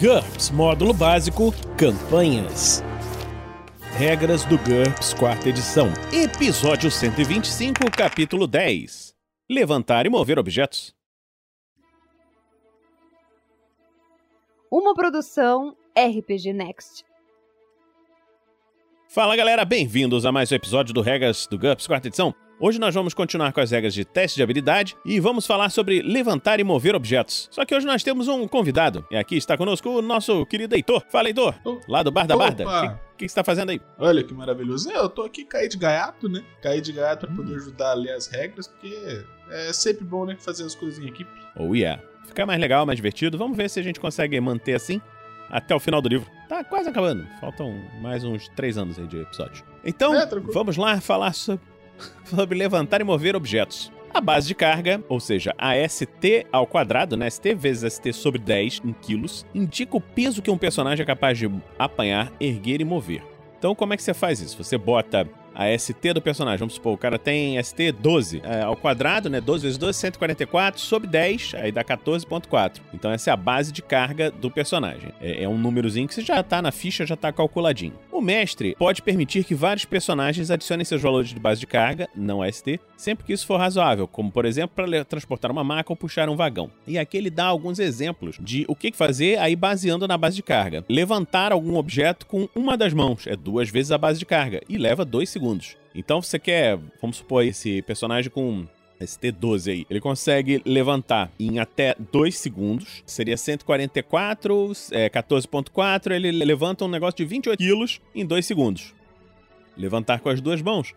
GURPS Módulo Básico Campanhas. Regras do GURPS Quarta Edição. Episódio 125, Capítulo 10. Levantar e mover objetos. Uma produção RPG Next. Fala galera, bem-vindos a mais um episódio do Regras do GURPS Quarta Edição. Hoje nós vamos continuar com as regras de teste de habilidade e vamos falar sobre levantar e mover objetos. Só que hoje nós temos um convidado. E aqui está conosco o nosso querido Heitor. Fala, Heitor. Oh. Lá do Bar da Opa. Barda. O que, que você está fazendo aí? Olha que maravilhoso. É, Eu tô aqui cair de gaiato, né? Cair de gaiato pra poder ajudar a ler as regras, porque é sempre bom, né? Fazer as coisas em equipe. Oh yeah. Ficar mais legal, mais divertido. Vamos ver se a gente consegue manter assim até o final do livro. Tá quase acabando. Faltam mais uns três anos aí de episódio. Então, É, vamos lá falar sobre, sobre levantar e mover objetos. A base de carga, ou seja, a ST ao quadrado, né? ST vezes ST sobre 10 em quilos, indica o peso que um personagem é capaz de apanhar, erguer e mover. Então, como é que você faz isso? Você bota a ST do personagem. Vamos supor, o cara tem ST 12 é, ao quadrado, né? 12 vezes 12, 144, sobre 10, aí dá 14,4. Então essa é a base de carga do personagem. É, é um númerozinho que você já tá na ficha, já tá calculadinho. O mestre pode permitir que vários personagens adicionem seus valores de base de carga, não ST, sempre que isso for razoável, como por exemplo para transportar uma maca ou puxar um vagão. E aqui ele dá alguns exemplos de o que fazer aí baseando na base de carga. Levantar algum objeto com uma das mãos é duas vezes a base de carga e leva dois segundos. Então você quer, vamos supor, esse personagem com ST12 aí, ele consegue levantar em até 2 segundos, seria 144, é, 14.4, ele levanta um negócio de 28 quilos em 2 segundos. Levantar com as duas mãos,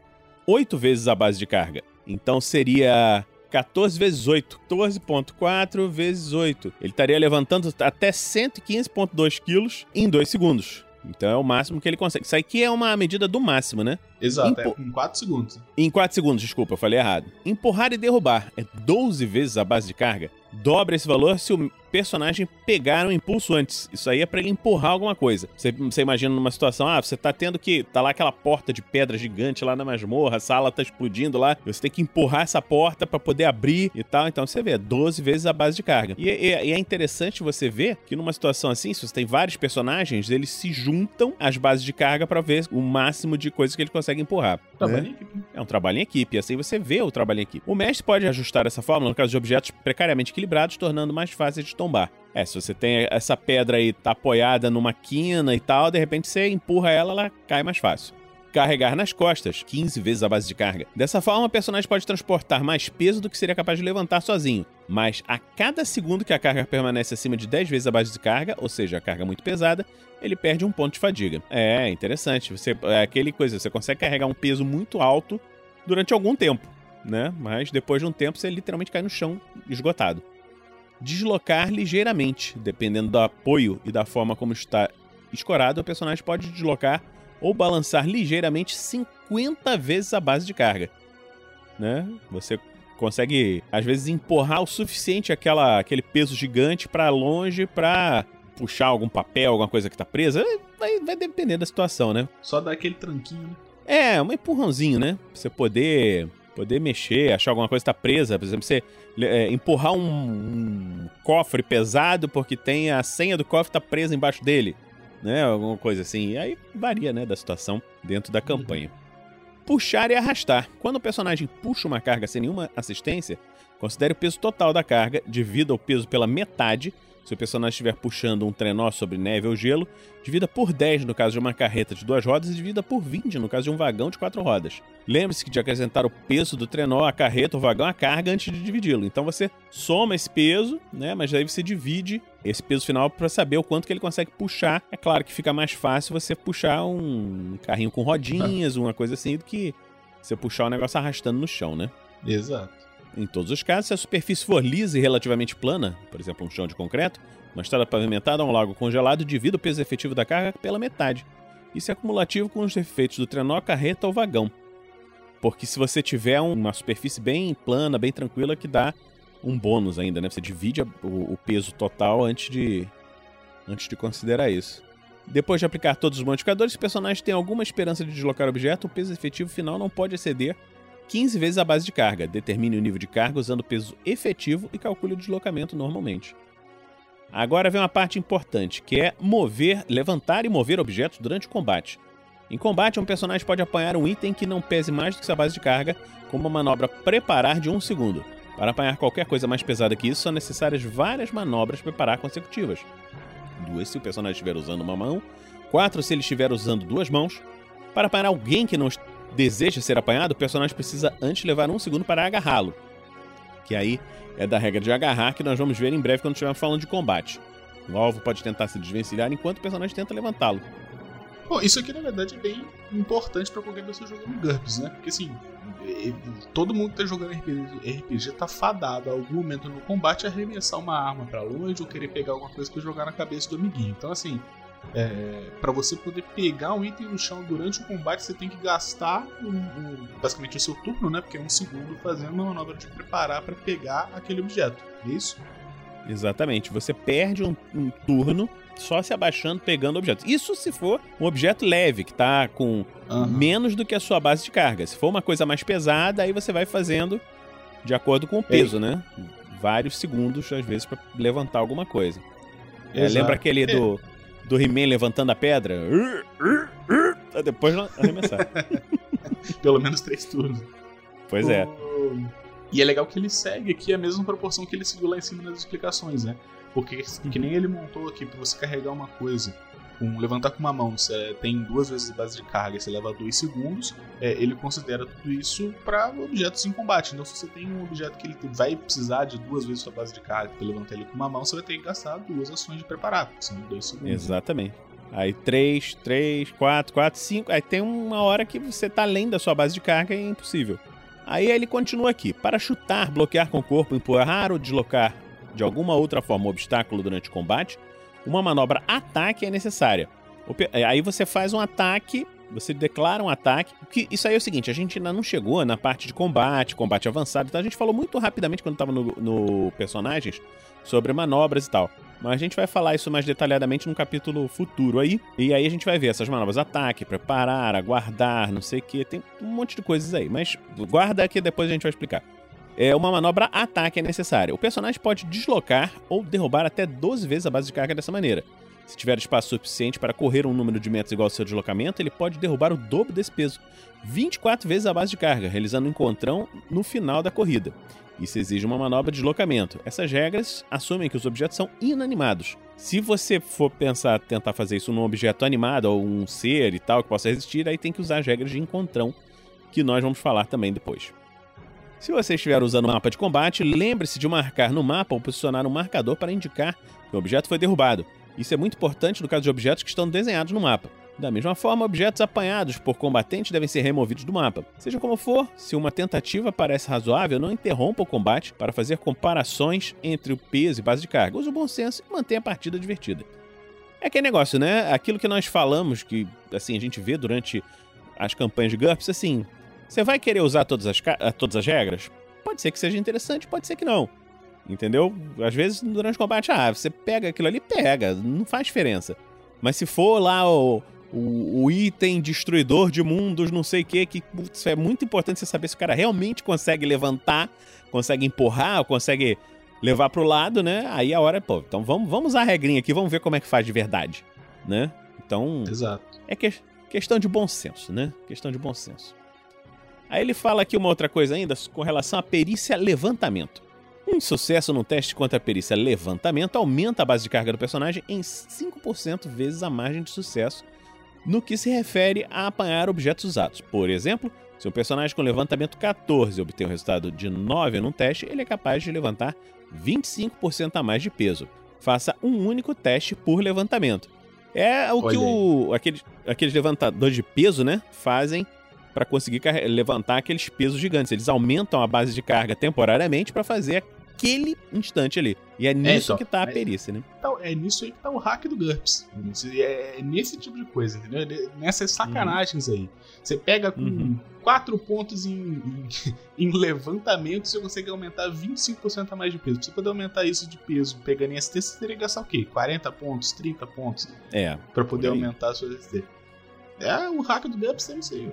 8 vezes a base de carga. Então seria 14 vezes 8, 14.4 vezes 8. Ele estaria levantando até 115.2 quilos em 2 segundos. Então é o máximo que ele consegue. Isso aqui é uma medida do máximo, né? Exato, é com 4 segundos. Em 4 segundos, desculpa, eu falei errado. Empurrar e derrubar é 12 vezes a base de carga. Dobra esse valor se o personagem pegar um impulso antes. Isso aí é pra ele empurrar alguma coisa. Você, você imagina numa situação, ah, você tá tendo que. Tá lá aquela porta de pedra gigante lá na masmorra, a sala tá explodindo lá. Você tem que empurrar essa porta pra poder abrir e tal. Então você vê, 12 vezes a base de carga. E, e- e é interessante você ver que numa situação assim, se você tem vários personagens, eles se juntam às bases de carga pra ver o máximo de coisas que ele consegue empurrar. Trabalho né? em equipe. É um trabalho em equipe, assim você vê o trabalho em equipe. O mestre pode ajustar essa fórmula no caso de objetos precariamente equilibrados, tornando mais fáceis de tombar. É, se você tem essa pedra aí, tá apoiada numa quina e tal, de repente você empurra ela, ela cai mais fácil. Carregar nas costas, 15 vezes a base de carga. Dessa forma, o personagem pode transportar mais peso do que seria capaz de levantar sozinho. Mas a cada segundo que a carga permanece acima de 10 vezes a base de carga, ou seja, a carga muito pesada, ele perde um ponto de fadiga. É, interessante. Você, é aquele coisa, você consegue carregar um peso muito alto durante algum tempo, né? Mas depois de um tempo você literalmente cai no chão esgotado. Deslocar ligeiramente, dependendo do apoio e da forma como está escorado, o personagem pode deslocar ou balançar ligeiramente 50 vezes a base de carga, né? Você consegue às vezes empurrar o suficiente aquela, aquele peso gigante para longe para puxar algum papel, alguma coisa que tá presa. Vai, vai depender da situação, né? Só dá aquele tranquinho, né? É, um empurrãozinho, né? Pra você poder, poder mexer, achar alguma coisa que tá presa. Por exemplo, você é, empurrar um, um cofre pesado porque tem a senha do cofre tá presa embaixo dele, né? Alguma coisa assim. E aí varia, né, da situação dentro da campanha. Puxar e arrastar. Quando o personagem puxa uma carga sem nenhuma assistência, considere o peso total da carga, divida o peso pela metade. Se o personagem estiver puxando um trenó sobre neve ou gelo, divida por 10 no caso de uma carreta de duas rodas e divida por 20 no caso de um vagão de quatro rodas. Lembre-se de acrescentar o peso do trenó, a carreta, o vagão, a carga antes de dividi-lo. Então você soma esse peso, né? Mas aí você divide esse peso final para saber o quanto que ele consegue puxar. É claro que fica mais fácil você puxar um carrinho com rodinhas, uma coisa assim, do que você puxar o negócio arrastando no chão, né? Exato. Em todos os casos, se a superfície for lisa e relativamente plana, por exemplo, um chão de concreto, uma estrada pavimentada ou um lago congelado, divida o peso efetivo da carga pela metade. Isso é acumulativo com os efeitos do trenó, carreta ou vagão. Porque se você tiver uma superfície bem plana, bem tranquila, que dá um bônus ainda, né? Você divide o peso total antes de, antes de considerar isso. Depois de aplicar todos os modificadores, se o personagem tem alguma esperança de deslocar o objeto, o peso efetivo final não pode exceder 15 vezes a base de carga. Determine o nível de carga usando o peso efetivo e calcule o deslocamento normalmente. Agora vem uma parte importante, que é mover, levantar e mover objetos durante o combate. Em combate, um personagem pode apanhar um item que não pese mais do que sua base de carga, com uma manobra preparar de um segundo. Para apanhar qualquer coisa mais pesada que isso, são necessárias várias manobras preparar consecutivas. Duas se o personagem estiver usando uma mão, quatro se ele estiver usando duas mãos. Para apanhar alguém que não deseja ser apanhado, o personagem precisa antes levar um segundo para agarrá-lo. Que aí é da regra de agarrar que nós vamos ver em breve quando estivermos falando de combate. O alvo pode tentar se desvencilhar enquanto o personagem tenta levantá-lo. Bom, isso aqui na verdade é bem importante para qualquer pessoa jogando GURPS, né? Porque assim, todo mundo que tá jogando RPG, RPG tá fadado a algum momento no combate a arremessar uma arma para longe ou querer pegar alguma coisa para jogar na cabeça do amiguinho. Então assim, é, para você poder pegar um item no chão durante o combate, você tem que gastar um, um, basicamente o seu turno, né? Porque é um segundo fazendo uma manobra de preparar para pegar aquele objeto. É isso? Exatamente. Você perde um, um turno só se abaixando, pegando objetos. Isso se for um objeto leve, que está com uhum. menos do que a sua base de carga. Se for uma coisa mais pesada, aí você vai fazendo de acordo com o peso, né? Vários segundos, às vezes, para levantar alguma coisa. É, lembra aquele é. do, do He-Man levantando a pedra? Depois arremessar. Pelo menos três turnos. Pois é. E é legal que ele segue aqui a mesma proporção que ele seguiu lá em cima nas explicações, né? Porque que nem ele montou aqui para você carregar uma coisa, com levantar com uma mão, você tem duas vezes a base de carga, você leva dois segundos, é, ele considera tudo isso para objetos em combate. Então, se você tem um objeto que ele vai precisar de duas vezes a base de carga para levantar ele com uma mão, você vai ter que gastar duas ações de preparar, porque são dois segundos. Exatamente. Aí três, três, quatro, quatro, cinco. Aí tem uma hora que você tá além da sua base de carga e é impossível. Aí ele continua aqui. Para chutar, bloquear com o corpo, empurrar ou deslocar de alguma outra forma um obstáculo durante o combate, uma manobra ataque é necessária. É, aí você faz um ataque, você declara um ataque. Que isso aí é o seguinte: a gente ainda não chegou na parte de combate, combate avançado. Então a gente falou muito rapidamente quando estava no, no personagens sobre manobras e tal. Mas a gente vai falar isso mais detalhadamente num capítulo futuro aí. E aí a gente vai ver essas manobras: ataque, preparar, aguardar, não sei o que. Tem um monte de coisas aí. Mas guarda que depois a gente vai explicar é, uma manobra ataque é necessária. O personagem pode deslocar ou derrubar até 12 vezes a base de carga dessa maneira. Se tiver espaço suficiente para correr um número de metros igual ao seu deslocamento, ele pode derrubar o dobro desse peso, 24 vezes a base de carga, realizando um encontrão no final da corrida. Isso exige uma manobra de deslocamento. Essas regras assumem que os objetos são inanimados. Se você for pensar tentar fazer isso num objeto animado ou um ser e tal que possa resistir, aí tem que usar as regras de encontrão, que nós vamos falar também depois. Se você estiver usando o mapa de combate, lembre-se de marcar no mapa ou posicionar um marcador para indicar que o objeto foi derrubado. Isso é muito importante no caso de objetos que estão desenhados no mapa. Da mesma forma, objetos apanhados por combatentes devem ser removidos do mapa. Seja como for, se uma tentativa parece razoável, não interrompa o combate para fazer comparações entre o peso e base de carga. Use o bom senso e mantenha a partida divertida. É aquele negócio, né? Aquilo que nós falamos, que assim a gente vê durante as campanhas de GURPS, assim, você vai querer usar todas as, todas as regras? Pode ser que seja interessante, pode ser que não. Entendeu? Às vezes, durante o combate, ah, você pega aquilo ali, pega, não faz diferença. Mas se for lá o, o, o item destruidor de mundos, não sei o que, que putz, é muito importante você saber se o cara realmente consegue levantar, consegue empurrar, consegue levar pro lado, né? Aí a hora, pô, então vamos, vamos usar a regrinha aqui, vamos ver como é que faz de verdade, né? Então. Exato. É que, questão de bom senso, né? Questão de bom senso. Aí ele fala aqui uma outra coisa ainda com relação à perícia levantamento. Um sucesso no teste contra a perícia levantamento aumenta a base de carga do personagem em 5% vezes a margem de sucesso no que se refere a apanhar objetos usados. Por exemplo, se um personagem com levantamento 14 obter um resultado de 9 num teste, ele é capaz de levantar 25% a mais de peso. Faça um único teste por levantamento. É o Olha que o, aqueles, aqueles levantadores de peso né, fazem para conseguir levantar aqueles pesos gigantes. Eles aumentam a base de carga temporariamente para fazer aquele instante ali. E é, é nisso é, então, que tá a perícia, né? Então, é nisso aí que tá o hack do GURPS. É, é nesse tipo de coisa, entendeu? É nessas sacanagens uhum. aí. Você pega com uhum. quatro pontos em, em, em, levantamento, você consegue aumentar 25% a mais de peso. Pra você poder aumentar isso de peso pegando em ST, você teria que gastar o quê? 40 pontos, 30 pontos? É. Pra poder aumentar a sua ST. É, o hack do GURPS é isso aí.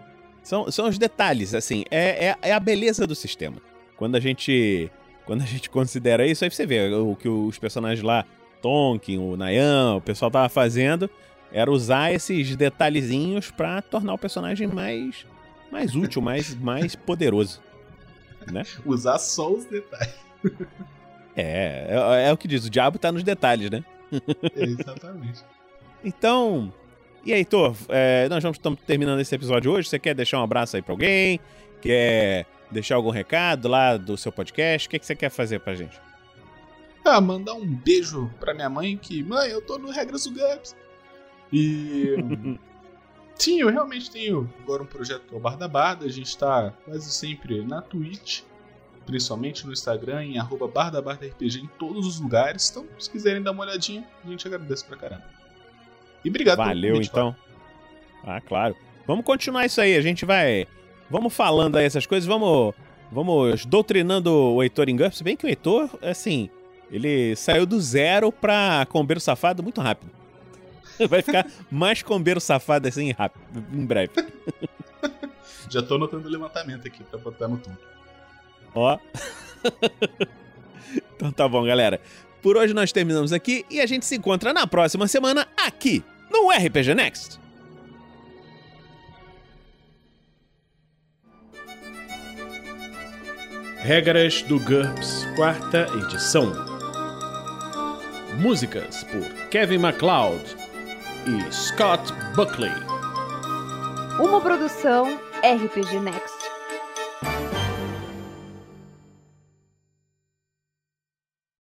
São, são os detalhes, assim, é, é, é, a beleza do sistema. Quando a gente quando a gente considera isso, aí você vê o que os personagens lá Tonkin, o Nayan, o pessoal tava fazendo, era usar esses detalhezinhos para tornar o personagem mais mais útil, mais mais poderoso, né? Usar só os detalhes. É, é, é, o que diz, o diabo tá nos detalhes, né? É, exatamente. então, e aí, Heitor, é, nós estamos terminando esse episódio hoje. Você quer deixar um abraço aí pra alguém? Quer deixar algum recado lá do seu podcast? O que, que você quer fazer pra gente? Ah, mandar um beijo pra minha mãe que, mãe, eu tô no Regras do GURPS. E. Sim, eu realmente tenho agora um projeto que é o Bar da Barda. A gente tá quase sempre na Twitch, principalmente no Instagram, em arroba Bar da Barda RPG em todos os lugares. Então, se quiserem dar uma olhadinha, a gente agradece pra caramba. E obrigado Valeu, convite, então. Ah, claro. Vamos continuar isso aí. A gente vai. Vamos falando aí essas coisas. Vamos. Vamos doutrinando o Heitor em GURPS. Bem que o Heitor, assim, ele saiu do zero pra combeiro safado muito rápido. Vai ficar mais combeiro safado assim rápido, em breve. Já tô anotando o levantamento aqui pra botar no tom. Ó. então tá bom, galera. Por hoje nós terminamos aqui e a gente se encontra na próxima semana aqui no RPG Next. Regras do GURPS, quarta edição. Músicas por Kevin MacLeod e Scott Buckley. Uma produção RPG Next.